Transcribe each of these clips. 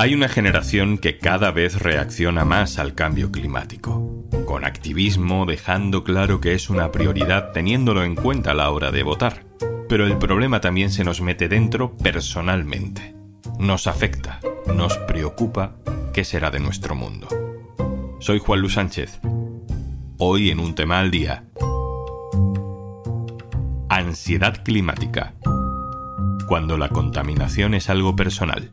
Hay una generación que cada vez reacciona más al cambio climático, con activismo dejando claro que es una prioridad teniéndolo en cuenta a la hora de votar. Pero el problema también se nos mete dentro personalmente. Nos afecta, nos preocupa qué será de nuestro mundo. Soy Juan Luis Sánchez. Hoy en un tema al día. Ansiedad climática. Cuando la contaminación es algo personal.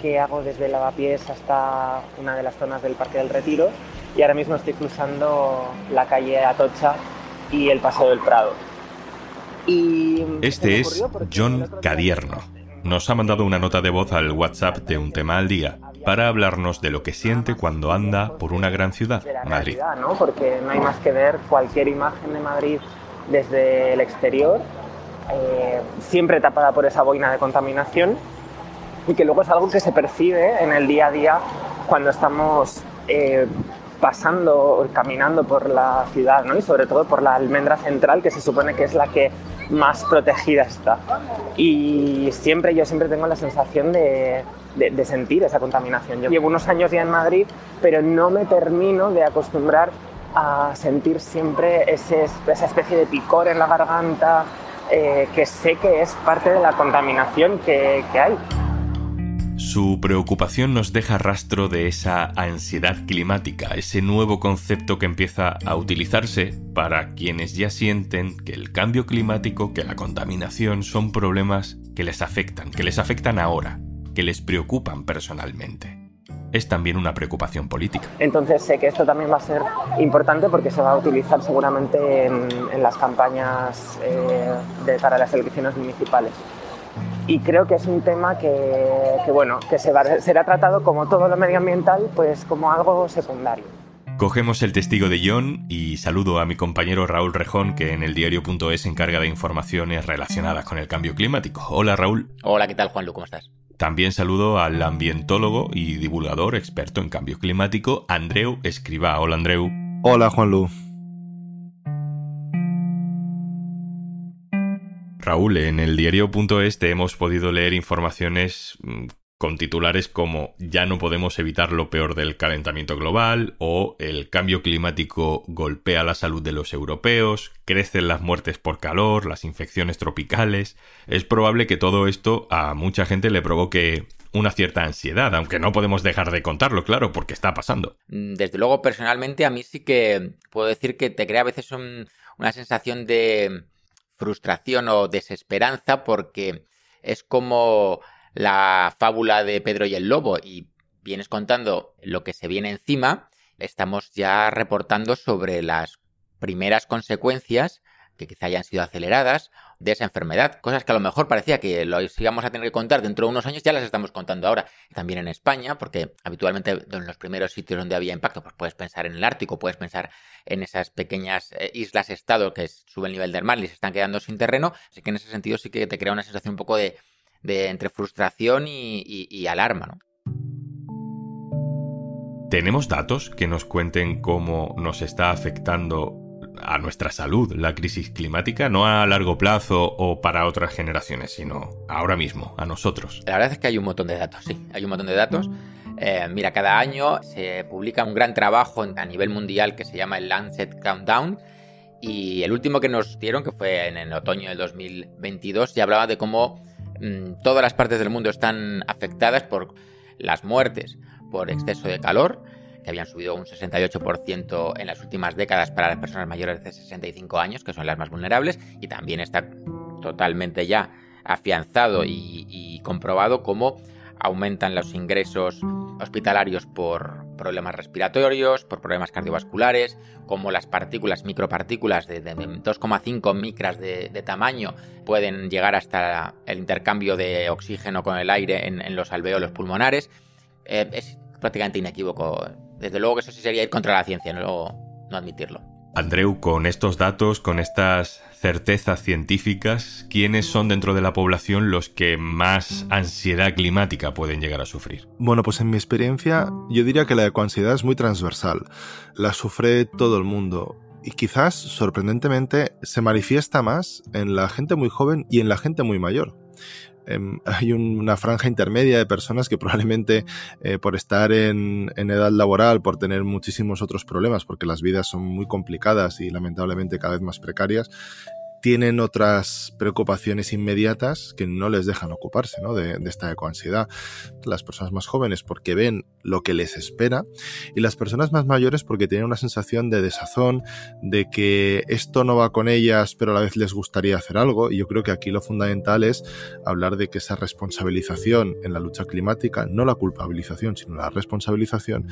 que hago desde Lavapiés hasta una de las zonas del Parque del Retiro y ahora mismo estoy cruzando la calle Atocha y el Paseo del Prado. Y este es John Cadierno. Nos ha mandado una nota de voz al WhatsApp de un tema al día para hablarnos de lo que siente cuando anda por una gran ciudad, Madrid. ¿no? Porque no hay más que ver cualquier imagen de Madrid desde el exterior, eh, siempre tapada por esa boina de contaminación y que luego es algo que se percibe en el día a día cuando estamos eh, pasando, caminando por la ciudad, ¿no? y sobre todo por la almendra central, que se supone que es la que más protegida está. Y siempre, yo siempre tengo la sensación de, de, sentir esa contaminación. Yo llevo unos años ya en Madrid, pero no me termino de acostumbrar a sentir siempre ese, esa especie de picor en la garganta, eh, que sé que es parte de la contaminación que, que hay. Su preocupación nos deja rastro de esa ansiedad climática, ese nuevo concepto que empieza a utilizarse para quienes ya sienten que el cambio climático, que la contaminación son problemas que les afectan, que les afectan ahora, que les preocupan personalmente. Es también una preocupación política. Entonces sé que esto también va a ser importante porque se va a utilizar seguramente en, las campañas eh, para las elecciones municipales y creo que es un tema que, bueno, que se será tratado como todo lo medioambiental, pues como algo secundario. Cogemos el testigo de John y saludo a mi compañero Raúl Rejón, que en el diario.es se encarga de informaciones relacionadas con el cambio climático. Hola Raúl. Hola, ¿qué tal Juanlu? ¿Cómo estás? También saludo al ambientólogo y divulgador experto en cambio climático, Andreu Escribá. Hola Andreu. Hola Juanlu. Raúl, en el diario.es hemos podido leer informaciones mm, con titulares como Ya no podemos evitar lo peor del calentamiento global o El cambio climático golpea la salud de los europeos, crecen las muertes por calor, las infecciones tropicales. Es probable que todo esto a mucha gente le provoque una cierta ansiedad, aunque no podemos dejar de contarlo, claro, porque está pasando. Mm, desde luego, personalmente, a mí sí que puedo decir que te crea a veces una sensación de frustración o desesperanza porque es como la fábula de Pedro y el Lobo y vienes contando lo que se viene encima, estamos ya reportando sobre las primeras consecuencias que quizá hayan sido aceleradas de esa enfermedad. Cosas que a lo mejor parecía que lo íbamos a tener que contar dentro de unos años, ya las estamos contando ahora. También en España, porque habitualmente en los primeros sitios donde había impacto, pues puedes pensar en el Ártico, puedes pensar en esas pequeñas eh, islas-estado que suben el nivel del mar y se están quedando sin terreno. Así que en ese sentido sí que te crea una sensación un poco de, entre frustración y, y alarma, ¿no? ¿Tenemos datos que nos cuenten cómo nos está afectando a nuestra salud la crisis climática, no a largo plazo o para otras generaciones, sino ahora mismo, a nosotros. La verdad es que hay un montón de datos, sí, hay un montón de datos. Eh, mira, cada año se publica un gran trabajo a nivel mundial que se llama el Lancet Countdown. Y el último que nos dieron, que fue en el otoño del 2022, ya hablaba de cómo mm, todas las partes del mundo están afectadas por las muertes por exceso de calor, que habían subido un 68% en las últimas décadas para las personas mayores de 65 años, que son las más vulnerables, y también está totalmente ya afianzado y, comprobado cómo aumentan los ingresos hospitalarios por, problemas respiratorios, por problemas cardiovasculares, como las partículas, micropartículas de, 2,5 micras de, tamaño pueden llegar hasta el intercambio de oxígeno con el aire en, los alveolos pulmonares. Eh, es prácticamente inequívoco. Desde luego que eso sí sería ir contra la ciencia, no, no admitirlo. Andreu, con estos datos, con estas certezas científicas, ¿quiénes son dentro de la población los que más ansiedad climática pueden llegar a sufrir? Bueno, pues en mi experiencia yo diría que la ecoansiedad es muy transversal. La sufre todo el mundo y quizás, sorprendentemente, se manifiesta más en la gente muy joven y en la gente muy mayor. Em, hay una franja intermedia de personas que probablemente eh, por estar en, en, edad laboral, por tener muchísimos otros problemas, porque las vidas son muy complicadas y lamentablemente cada vez más precarias, tienen otras preocupaciones inmediatas que no les dejan ocuparse ¿no? de, esta ecoansiedad. Las personas más jóvenes porque ven lo que les espera y las personas más mayores porque tienen una sensación de desazón, de que esto no va con ellas pero a la vez les gustaría hacer algo y yo creo que aquí lo fundamental es hablar de que esa responsabilización en la lucha climática, no la culpabilización sino la responsabilización,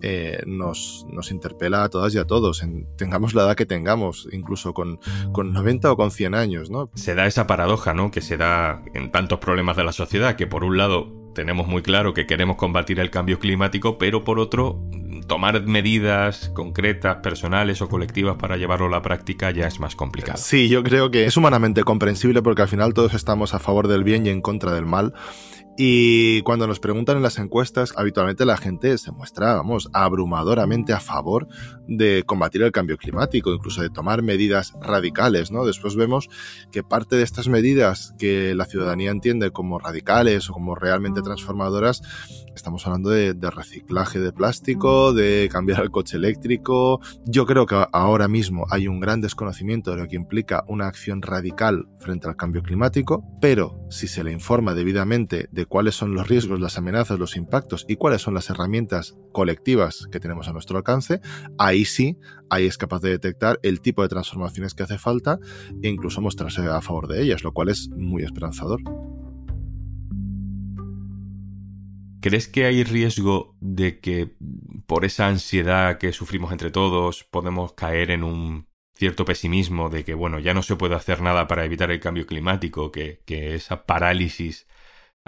eh, nos, interpela a todas y a todos, en, tengamos la edad que tengamos, incluso con, con 90 o con 100 años, ¿no? Se da esa paradoja, ¿no? Que se da en tantos problemas de la sociedad, que por un lado tenemos muy claro que queremos combatir el cambio climático, pero por otro, tomar medidas concretas, personales o colectivas para llevarlo a la práctica ya es más complicado. Sí, yo creo que es humanamente comprensible porque al final todos estamos a favor del bien y en contra del mal. Y cuando nos preguntan en las encuestas, habitualmente la gente se muestra, vamos, abrumadoramente a favor de combatir el cambio climático, incluso de tomar medidas radicales, ¿no? Después vemos que parte de estas medidas que la ciudadanía entiende como radicales o como realmente transformadoras, estamos hablando de, de reciclaje de plástico, de cambiar el coche eléctrico. Yo creo que ahora mismo hay un gran desconocimiento de lo que implica una acción radical frente al cambio climático, pero si se le informa debidamente de cuáles son los riesgos, las amenazas, los impactos y cuáles son las herramientas colectivas que tenemos a nuestro alcance, ahí sí, ahí es capaz de detectar el tipo de transformaciones que hace falta e incluso mostrarse a favor de ellas, lo cual es muy esperanzador. ¿Crees que hay riesgo de que por esa ansiedad que sufrimos entre todos podemos caer en un cierto pesimismo de que, bueno, ya no se puede hacer nada para evitar el cambio climático, que, que esa parálisis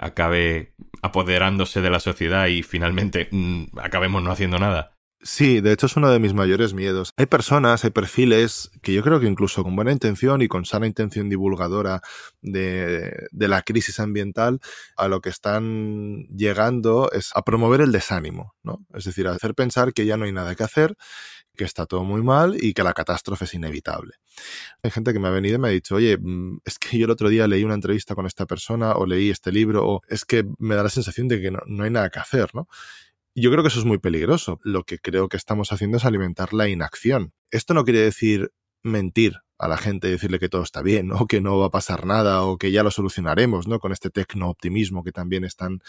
acabe apoderándose de la sociedad y finalmente mm, acabemos no haciendo nada. Sí, de hecho es uno de mis mayores miedos. Hay personas, hay perfiles que yo creo que incluso con buena intención y con sana intención divulgadora de, de, la crisis ambiental, a lo que están llegando es a promover el desánimo, ¿no? Es decir, a hacer pensar que ya no hay nada que hacer que está todo muy mal y que la catástrofe es inevitable. Hay gente que me ha venido y me ha dicho, oye, mm, es que yo el otro día leí una entrevista con esta persona o leí este libro o es que me da la sensación de que no, no hay nada que hacer, ¿no? Yo creo que eso es muy peligroso. Lo que creo que estamos haciendo es alimentar la inacción. Esto no quiere decir mentir a la gente y decirle que todo está bien, o que no va a pasar nada, o que ya lo solucionaremos, ¿no? Con este tecno-optimismo que también es tan,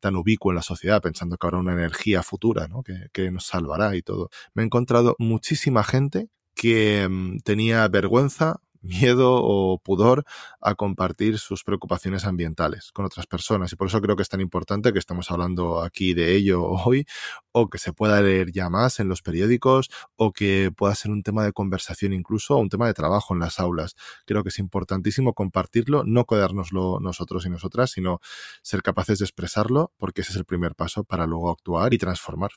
tan ubicuo en la sociedad, pensando que habrá una energía futura, ¿no? Que, que nos salvará y todo. Me he encontrado muchísima gente que mm, tenía vergüenza miedo o pudor a compartir sus preocupaciones ambientales con otras personas. Y por eso creo que es tan importante que estemos hablando aquí de ello hoy, o que se pueda leer ya más en los periódicos, o que pueda ser un tema de conversación incluso, o un tema de trabajo en las aulas. Creo que es importantísimo compartirlo, no quedárnoslo nosotros y nosotras, sino ser capaces de expresarlo, porque ese es el primer paso para luego actuar y transformar.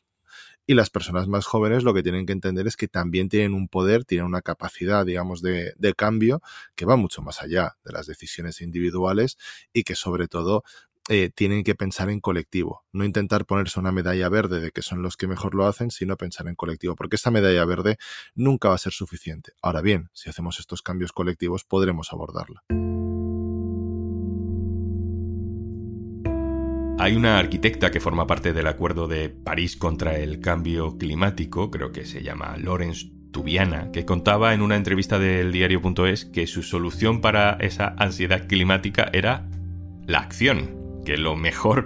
Y las personas más jóvenes lo que tienen que entender es que también tienen un poder, tienen una capacidad, digamos, de, de cambio que va mucho más allá de las decisiones individuales y que sobre todo eh, tienen que pensar en colectivo, no intentar ponerse una medalla verde de que son los que mejor lo hacen, sino pensar en colectivo, porque esa medalla verde nunca va a ser suficiente. Ahora bien, si hacemos estos cambios colectivos, podremos abordarla. Hay una arquitecta que forma parte del Acuerdo de París contra el Cambio Climático, creo que se llama Lawrence Tubiana, que contaba en una entrevista del diario.es que su solución para esa ansiedad climática era la acción, que lo mejor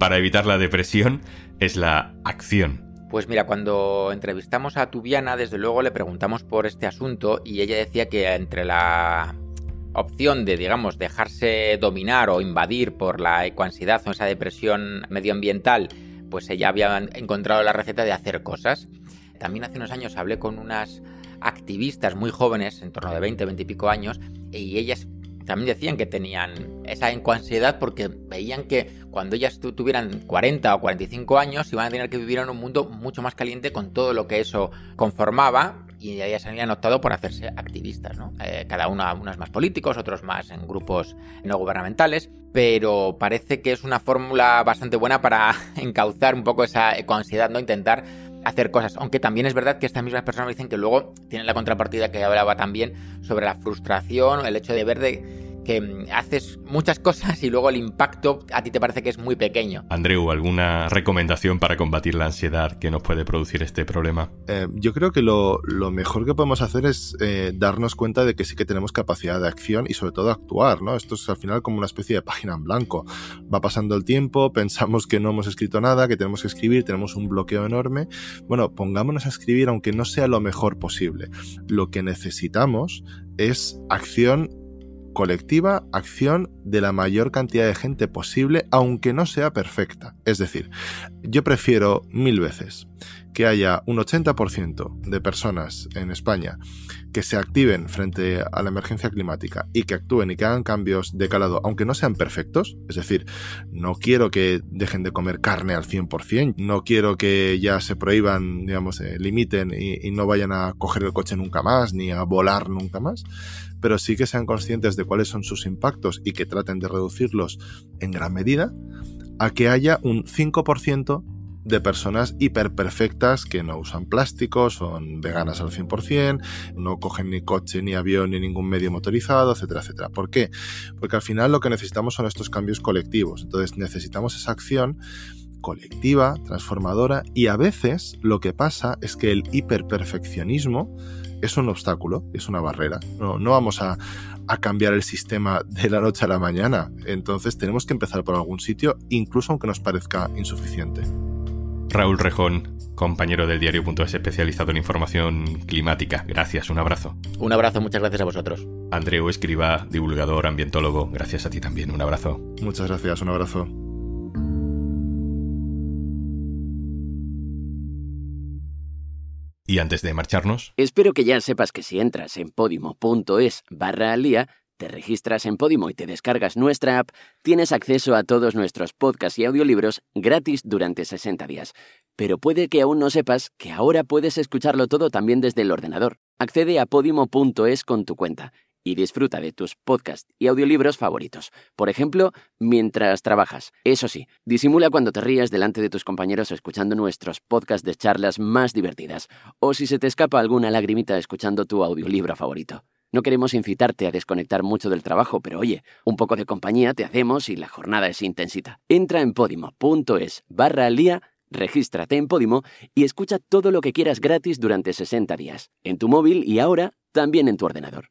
para evitar la depresión es la acción. Pues mira, cuando entrevistamos a Tubiana, desde luego le preguntamos por este asunto y ella decía que entre la opción de, digamos, dejarse dominar o invadir por la ecoansiedad o esa depresión medioambiental pues ella había encontrado la receta de hacer cosas. También hace unos años hablé con unas activistas muy jóvenes, en torno de 20, 20 y pico años, y ellas también decían que tenían esa ansiedad porque veían que cuando ellas tuvieran 40 o 45 años iban a tener que vivir en un mundo mucho más caliente con todo lo que eso conformaba y ellas habían optado por hacerse activistas, ¿no? Eh, cada uno, unos más políticos, otros más en grupos no gubernamentales, pero parece que es una fórmula bastante buena para encauzar un poco esa ansiedad, ¿no? Intentar hacer cosas. Aunque también es verdad que estas mismas personas dicen que luego tienen la contrapartida que hablaba también sobre la frustración, el hecho de ver de que haces muchas cosas y luego el impacto a ti te parece que es muy pequeño. Andreu, ¿alguna recomendación para combatir la ansiedad que nos puede producir este problema? Eh, yo creo que lo, mejor que podemos hacer es eh, darnos cuenta de que sí que tenemos capacidad de acción y sobre todo actuar, ¿no? Esto es al final como una especie de página en blanco. Va pasando el tiempo, pensamos que no hemos escrito nada, que tenemos que escribir, tenemos un bloqueo enorme. Bueno, pongámonos a escribir aunque no sea lo mejor posible. Lo que necesitamos es acción colectiva acción de la mayor cantidad de gente posible, aunque no sea perfecta. Es decir, yo prefiero mil veces que haya un 80% de personas en España que se activen frente a la emergencia climática y que actúen y que hagan cambios de calado, aunque no sean perfectos, es decir, no quiero que dejen de comer carne al 100%, no quiero que ya se prohíban, digamos, eh, limiten y, no vayan a coger el coche nunca más, ni a volar nunca más, pero sí que sean conscientes de cuáles son sus impactos y que traten de reducirlos en gran medida, a que haya un 5% de personas hiperperfectas que no usan plástico, son veganas al 100%, no cogen ni coche, ni avión, ni ningún medio motorizado, etcétera, etcétera. ¿Por qué? Porque al final lo que necesitamos son estos cambios colectivos. Entonces necesitamos esa acción colectiva, transformadora, y a veces lo que pasa es que el hiperperfeccionismo es un obstáculo, es una barrera. No, no vamos a, a, cambiar el sistema de la noche a la mañana. Entonces tenemos que empezar por algún sitio, incluso aunque nos parezca insuficiente. Raúl Rejón, compañero del diario.es especializado en información climática. Gracias, un abrazo. Un abrazo, muchas gracias a vosotros. Andreu Escriba, divulgador, ambientólogo, gracias a ti también, un abrazo. Muchas gracias, un abrazo. Y antes de marcharnos... Espero que ya sepas que si entras en podimo.es barra al día, te registras en Podimo y te descargas nuestra app, tienes acceso a todos nuestros podcasts y audiolibros gratis durante 60 días. Pero puede que aún no sepas que ahora puedes escucharlo todo también desde el ordenador. Accede a podimo.es con tu cuenta y disfruta de tus podcasts y audiolibros favoritos. Por ejemplo, mientras trabajas. Eso sí, disimula cuando te rías delante de tus compañeros escuchando nuestros podcasts de charlas más divertidas, o si se te escapa alguna lagrimita escuchando tu audiolibro favorito. No queremos incitarte a desconectar mucho del trabajo, pero oye, un poco de compañía te hacemos y la jornada es intensita. Entra en podimo.es barra al día, regístrate en Podimo y escucha todo lo que quieras gratis durante 60 días, en tu móvil y ahora también en tu ordenador.